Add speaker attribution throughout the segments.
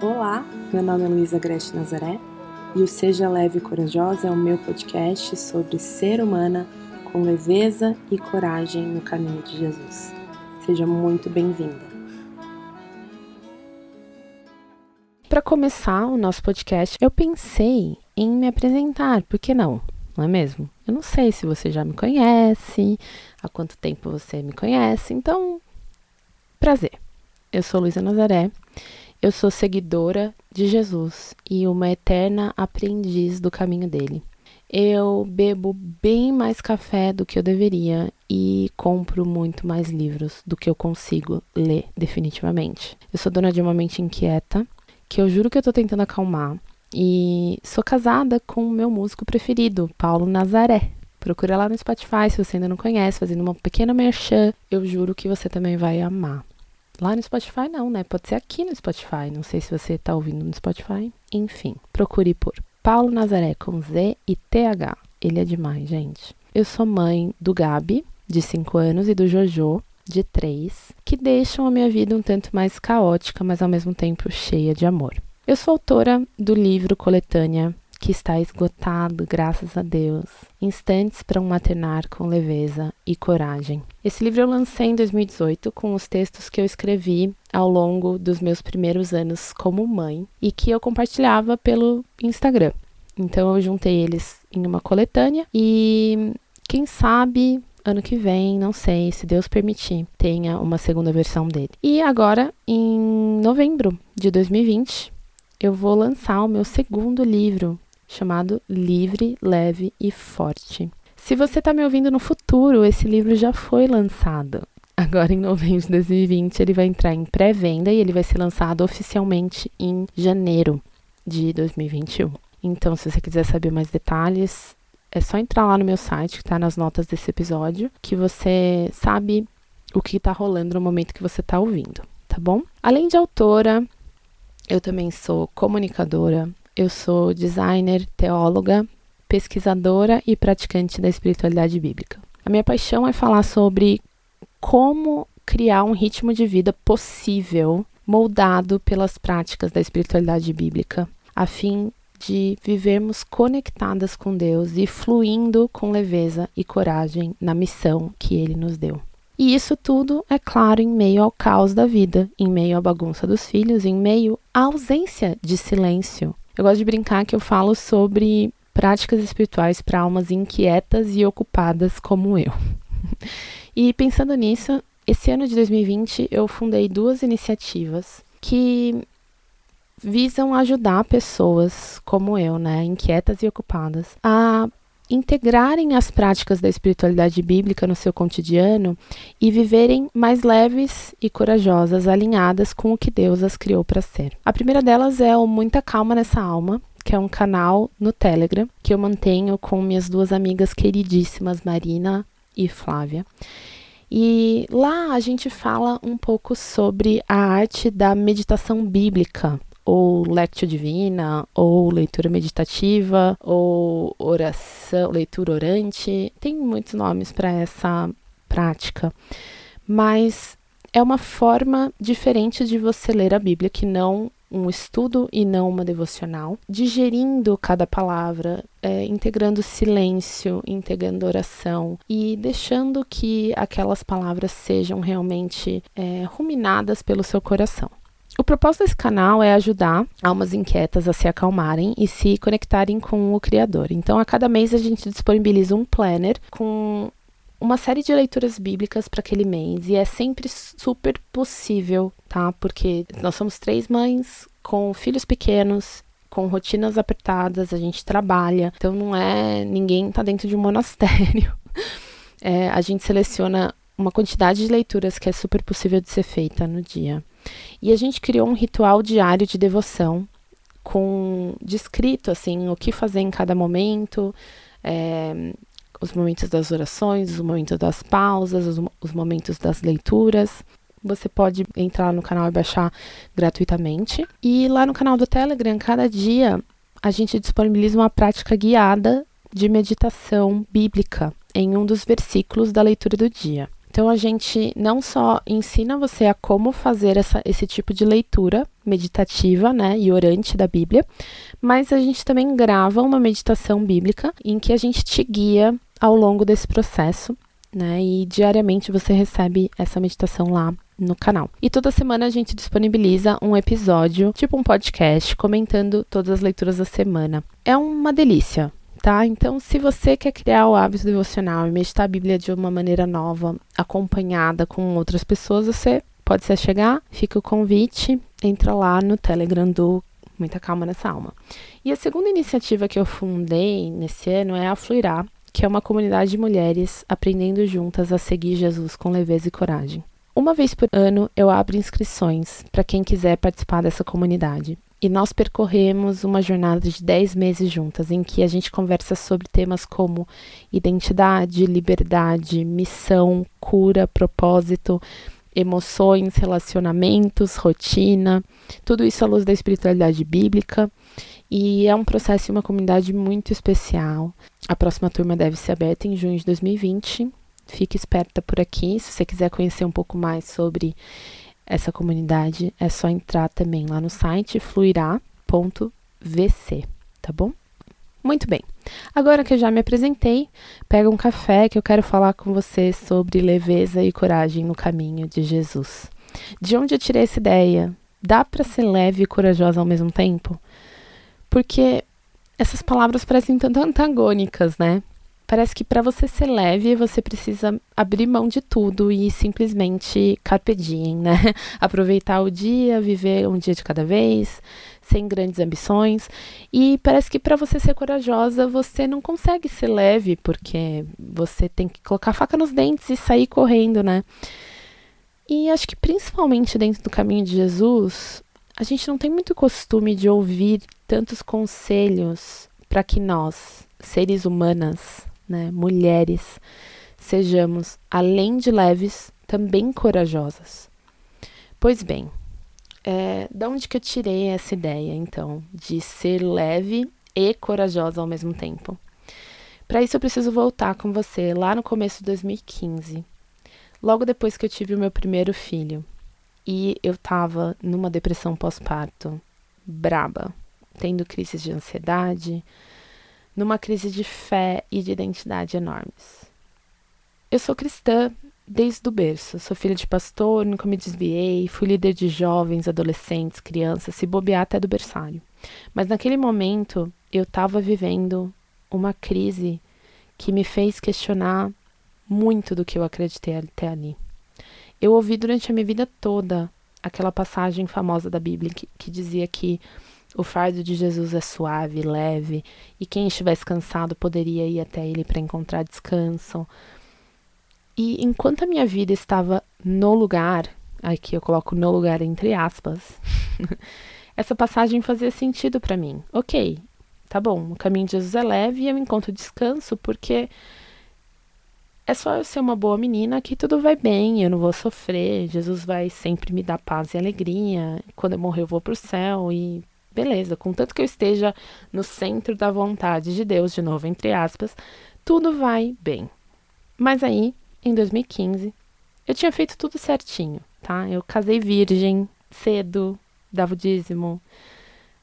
Speaker 1: Olá, meu nome é Luísa Grete Nazaré e o Seja Leve e Corajosa é o meu podcast sobre ser humana com leveza e coragem no caminho de Jesus. Seja muito bem-vinda. Para começar o nosso podcast, eu pensei em me apresentar, por que não? Não é mesmo? Eu não sei se você já me conhece, há quanto tempo você me conhece, então, prazer. Eu sou Luísa Nazaré, eu sou seguidora de Jesus e uma eterna aprendiz do caminho dele. Eu bebo bem mais café do que eu deveria e compro muito mais livros do que eu consigo ler, definitivamente. Eu sou dona de uma mente inquieta que eu juro que eu tô tentando acalmar. E sou casada com o meu músico preferido, Paulo Nazaré. Procura lá no Spotify se você ainda não conhece, fazendo uma pequena merchan. Eu juro que você também vai amar. Lá no Spotify não, né? Pode ser aqui no Spotify. Não sei se você tá ouvindo no Spotify. Enfim, procure por Paulo Nazaré com Z e TH. Ele é demais, gente. Eu sou mãe do Gabi, de 5 anos, e do Jojo, de três, que deixam a minha vida um tanto mais caótica, mas ao mesmo tempo cheia de amor. Eu sou autora do livro Coletânea, que está esgotado, graças a Deus. Instantes para um maternar com leveza e coragem. Esse livro eu lancei em 2018 com os textos que eu escrevi ao longo dos meus primeiros anos como mãe e que eu compartilhava pelo Instagram. Então eu juntei eles em uma coletânea e quem sabe ano que vem, não sei, se Deus permitir, tenha uma segunda versão dele. E agora, em novembro de 2020, eu vou lançar o meu segundo livro, chamado Livre, Leve e Forte. Se você está me ouvindo no futuro, esse livro já foi lançado. Agora, em novembro de 2020, ele vai entrar em pré-venda e ele vai ser lançado oficialmente em janeiro de 2021. Então, se você quiser saber mais detalhes, é só entrar lá no meu site, que está nas notas desse episódio, que você sabe o que está rolando no momento que você está ouvindo, tá bom? Além de autora, eu também sou comunicadora, eu sou designer, teóloga, pesquisadora e praticante da espiritualidade bíblica. A minha paixão é falar sobre como criar um ritmo de vida possível, moldado pelas práticas da espiritualidade bíblica, a fim de vivermos conectadas com Deus e fluindo com leveza e coragem na missão que Ele nos deu. E isso tudo, é claro, em meio ao caos da vida, em meio à bagunça dos filhos, em meio à ausência de silêncio. Eu gosto de brincar que eu falo sobre práticas espirituais para almas inquietas e ocupadas como eu. e pensando nisso, esse ano de 2020 eu fundei duas iniciativas que visam ajudar pessoas como eu, né, inquietas e ocupadas, a integrarem as práticas da espiritualidade bíblica no seu cotidiano e viverem mais leves e corajosas, alinhadas com o que Deus as criou para ser. A primeira delas é o Muita Calma nessa Alma, que é um canal no Telegram que eu mantenho com minhas duas amigas queridíssimas, Marina e Flávia. E lá a gente fala um pouco sobre a arte da meditação bíblica, ou lectio divina, ou leitura meditativa, ou oração, leitura orante. Tem muitos nomes para essa prática, mas é uma forma diferente de você ler a Bíblia que não um estudo e não uma devocional, digerindo cada palavra, é, integrando silêncio, integrando oração e deixando que aquelas palavras sejam realmente é, ruminadas pelo seu coração. O propósito desse canal é ajudar almas inquietas a se acalmarem e se conectarem com o Criador. Então, a cada mês a gente disponibiliza um planner com uma série de leituras bíblicas para aquele mês e é sempre super possível, tá? Porque nós somos três mães com filhos pequenos, com rotinas apertadas, a gente trabalha, então não é ninguém tá dentro de um monastério. É, a gente seleciona uma quantidade de leituras que é super possível de ser feita no dia. E a gente criou um ritual diário de devoção com descrito assim o que fazer em cada momento, é, os momentos das orações, os momentos das pausas, os, os momentos das leituras. Você pode entrar no canal e baixar gratuitamente. E lá no canal do Telegram, cada dia a gente disponibiliza uma prática guiada de meditação bíblica em um dos versículos da leitura do dia. Então a gente não só ensina você a como fazer essa, esse tipo de leitura meditativa, né, e orante da Bíblia, mas a gente também grava uma meditação bíblica em que a gente te guia ao longo desse processo, né, e diariamente você recebe essa meditação lá no canal. E toda semana a gente disponibiliza um episódio, tipo um podcast, comentando todas as leituras da semana. É uma delícia, tá? Então, se você quer criar o hábito devocional e meditar a Bíblia de uma maneira nova, acompanhada com outras pessoas, você pode se chegar, fica o convite, entra lá no Telegram do Muita Calma nessa Alma. E a segunda iniciativa que eu fundei nesse ano é a Fluirá, que é uma comunidade de mulheres aprendendo juntas a seguir Jesus com leveza e coragem. Uma vez por ano eu abro inscrições para quem quiser participar dessa comunidade. E nós percorremos uma jornada de 10 meses juntas, em que a gente conversa sobre temas como identidade, liberdade, missão, cura, propósito, emoções, relacionamentos, rotina, tudo isso à luz da espiritualidade bíblica. E é um processo e uma comunidade muito especial. A próxima turma deve ser aberta em junho de 2020 Fique esperta por aqui. Se você quiser conhecer um pouco mais sobre essa comunidade, é só entrar também lá no site fluirá.vc, tá bom? Muito bem. Agora que eu já me apresentei, pega um café que eu quero falar com você sobre leveza e coragem no caminho de Jesus. De onde eu tirei essa ideia? Dá para ser leve e corajosa ao mesmo tempo? Porque essas palavras parecem tanto antagônicas, né? Parece que para você ser leve, você precisa abrir mão de tudo e simplesmente carpe diem, né? Aproveitar o dia, viver um dia de cada vez, sem grandes ambições. E parece que para você ser corajosa, você não consegue ser leve, porque você tem que colocar a faca nos dentes e sair correndo, né? E acho que principalmente dentro do caminho de Jesus, a gente não tem muito costume de ouvir tantos conselhos para que nós, seres humanas, né, mulheres, sejamos, além de leves, também corajosas. Pois bem, é, onde que eu tirei essa ideia, então, de ser leve e corajosa ao mesmo tempo? Para isso, eu preciso voltar com você lá no começo de 2015, logo depois que eu tive o meu primeiro filho. E eu estava numa depressão pós-parto braba, tendo crises de ansiedade, numa crise de fé e de identidade enormes. Eu sou cristã desde o berço, sou filha de pastor, nunca me desviei, fui líder de jovens, adolescentes, crianças, se bobear até do berçário. Mas naquele momento eu estava vivendo uma crise que me fez questionar muito do que eu acreditei até ali. Eu ouvi durante a minha vida toda aquela passagem famosa da Bíblia que, que dizia que o fardo de Jesus é suave, leve, e quem estivesse cansado poderia ir até ele para encontrar descanso. E enquanto a minha vida estava no lugar, aqui eu coloco no lugar entre aspas, essa passagem fazia sentido para mim. Ok, tá bom, o caminho de Jesus é leve e eu encontro descanso porque é só eu ser uma boa menina que tudo vai bem, eu não vou sofrer, Jesus vai sempre me dar paz e alegria. Quando eu morrer, eu vou pro céu e beleza, contanto que eu esteja no centro da vontade de Deus, de novo, entre aspas, tudo vai bem. Mas aí, em 2015, eu tinha feito tudo certinho, tá? Eu casei virgem, cedo, dava o dízimo.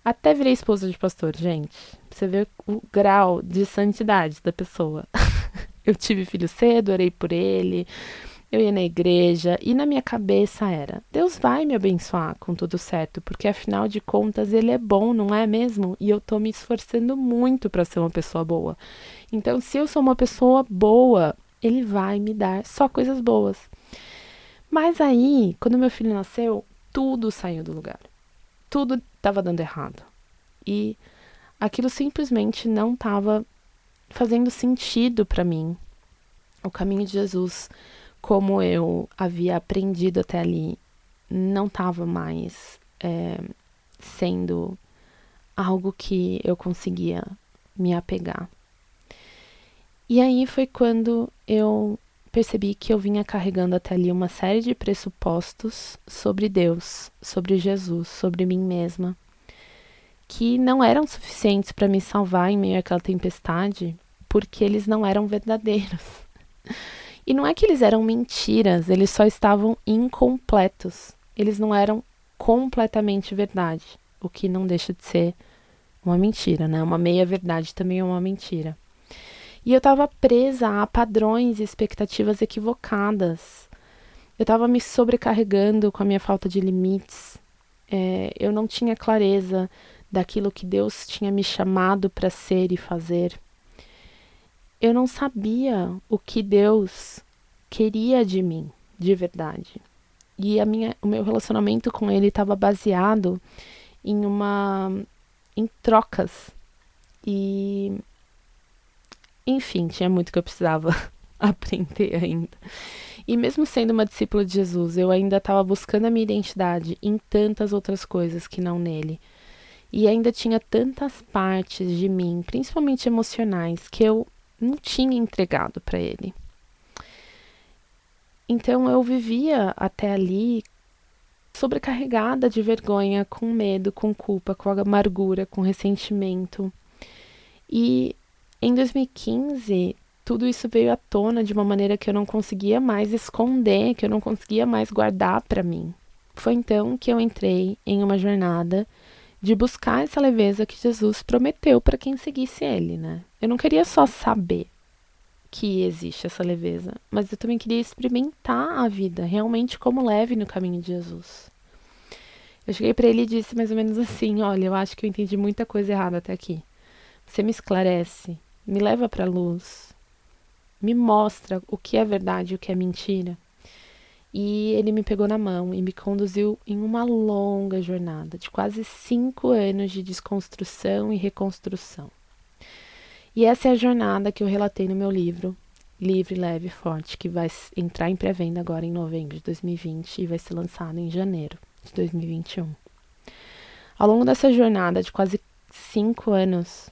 Speaker 1: Até virei esposa de pastor, gente. Você vê o grau de santidade da pessoa. eu tive filho cedo, orei por ele, eu ia na igreja e na minha cabeça era: Deus vai me abençoar com tudo certo, porque afinal de contas ele é bom, não é mesmo? E eu tô me esforçando muito para ser uma pessoa boa. Então, se eu sou uma pessoa boa, ele vai me dar só coisas boas. Mas aí, quando meu filho nasceu, tudo saiu do lugar. Tudo estava dando errado. E aquilo simplesmente não estava fazendo sentido para mim. O caminho de Jesus como eu havia aprendido até ali, não estava mais é, sendo algo que eu conseguia me apegar. E aí foi quando eu percebi que eu vinha carregando até ali uma série de pressupostos sobre Deus, sobre Jesus, sobre mim mesma, que não eram suficientes para me salvar em meio àquela tempestade, porque eles não eram verdadeiros. E não é que eles eram mentiras, eles só estavam incompletos. Eles não eram completamente verdade, o que não deixa de ser uma mentira, né? Uma meia verdade também é uma mentira. E eu estava presa a padrões e expectativas equivocadas. Eu estava me sobrecarregando com a minha falta de limites. É, eu não tinha clareza daquilo que Deus tinha me chamado para ser e fazer. Eu não sabia o que Deus queria de mim, de verdade. E a minha, o meu relacionamento com ele estava baseado em uma em trocas. E enfim, tinha muito que eu precisava aprender ainda. E mesmo sendo uma discípula de Jesus, eu ainda estava buscando a minha identidade em tantas outras coisas que não nele. E ainda tinha tantas partes de mim, principalmente emocionais, que eu não tinha entregado para ele. Então eu vivia até ali sobrecarregada de vergonha, com medo, com culpa, com amargura, com ressentimento. E em 2015, tudo isso veio à tona de uma maneira que eu não conseguia mais esconder, que eu não conseguia mais guardar para mim. Foi então que eu entrei em uma jornada de buscar essa leveza que Jesus prometeu para quem seguisse ele, né? Eu não queria só saber, que existe essa leveza, mas eu também queria experimentar a vida realmente como leve no caminho de Jesus. Eu cheguei para ele e disse mais ou menos assim: Olha, eu acho que eu entendi muita coisa errada até aqui. Você me esclarece, me leva para a luz, me mostra o que é verdade e o que é mentira. E ele me pegou na mão e me conduziu em uma longa jornada de quase cinco anos de desconstrução e reconstrução. E essa é a jornada que eu relatei no meu livro, Livre, Leve e Forte, que vai entrar em pré-venda agora em novembro de 2020 e vai ser lançado em janeiro de 2021. Ao longo dessa jornada de quase cinco anos,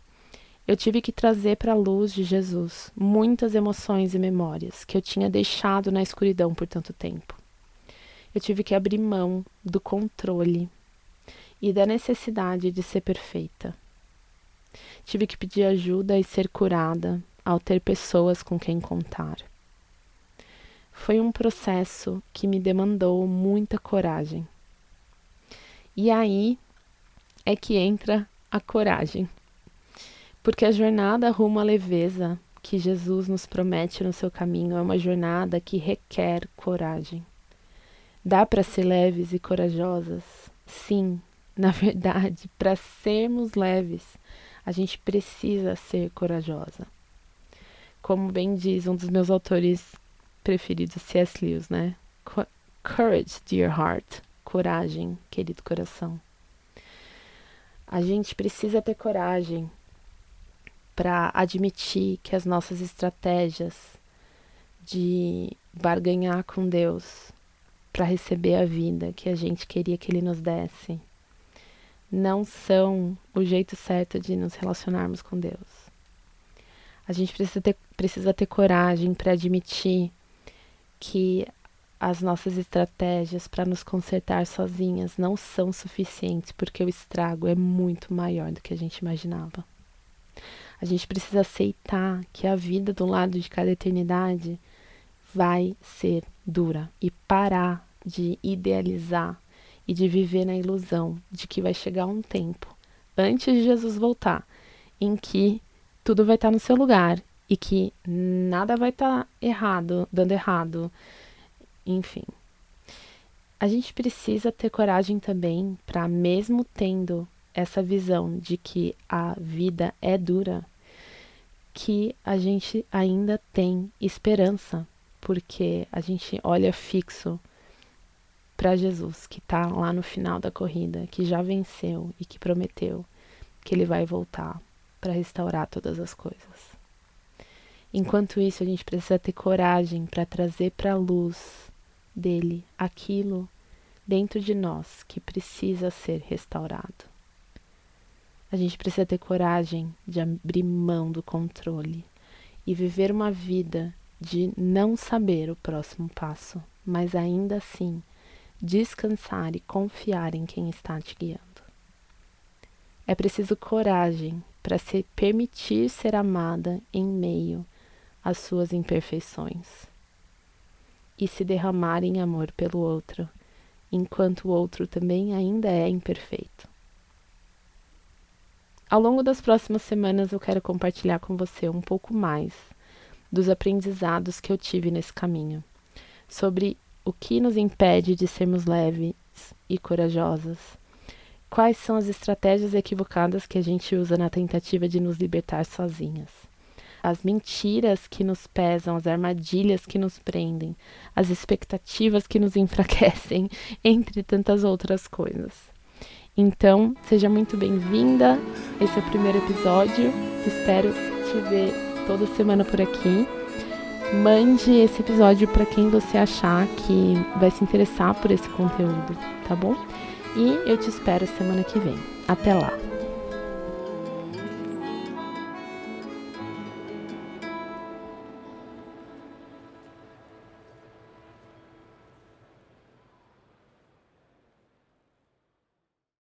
Speaker 1: eu tive que trazer para a luz de Jesus muitas emoções e memórias que eu tinha deixado na escuridão por tanto tempo. Eu tive que abrir mão do controle e da necessidade de ser perfeita Tive que pedir ajuda e ser curada ao ter pessoas com quem contar. Foi um processo que me demandou muita coragem. E aí é que entra a coragem. Porque a jornada rumo à leveza que Jesus nos promete no seu caminho é uma jornada que requer coragem. Dá para ser leves e corajosas? Sim, na verdade, para sermos leves, a gente precisa ser corajosa. Como bem diz um dos meus autores preferidos, C.S. Lewis, né? Courage, dear heart. Coragem, querido coração. A gente precisa ter coragem para admitir que as nossas estratégias de barganhar com Deus para receber a vida que a gente queria que Ele nos desse não são o jeito certo de nos relacionarmos com Deus. A gente precisa ter, precisa ter coragem para admitir que as nossas estratégias para nos consertar sozinhas não são suficientes, porque o estrago é muito maior do que a gente imaginava. A gente precisa aceitar que a vida do lado de cada eternidade vai ser dura e parar de idealizar e de viver na ilusão de que vai chegar um tempo, antes de Jesus voltar, em que tudo vai estar no seu lugar e que nada vai estar errado, dando errado, enfim. A gente precisa ter coragem também para, mesmo tendo essa visão de que a vida é dura, que a gente ainda tem esperança, porque a gente olha fixo para Jesus, que está lá no final da corrida, que já venceu e que prometeu que ele vai voltar para restaurar todas as coisas. Enquanto isso, a gente precisa ter coragem para trazer para a luz dele aquilo dentro de nós que precisa ser restaurado. A gente precisa ter coragem de abrir mão do controle e viver uma vida de não saber o próximo passo, mas ainda assim descansar e confiar em quem está te guiando. É preciso coragem para se permitir ser amada em meio às suas imperfeições. e se derramar em amor pelo outro, enquanto o outro também ainda é imperfeito. Ao longo das próximas semanas eu quero compartilhar com você um pouco mais dos aprendizados que eu tive nesse caminho, sobre o que nos impede de sermos leves e corajosas, quais são as estratégias equivocadas que a gente usa na tentativa de nos libertar sozinhas, as mentiras que nos pesam, as armadilhas que nos prendem, as expectativas que nos enfraquecem, entre tantas outras coisas. Então, seja muito bem-vinda. Esse é o primeiro episódio. Espero te ver toda semana por aqui. Mande esse episódio para quem você achar que vai se interessar por esse conteúdo, tá bom? E eu te espero semana que vem. Até lá!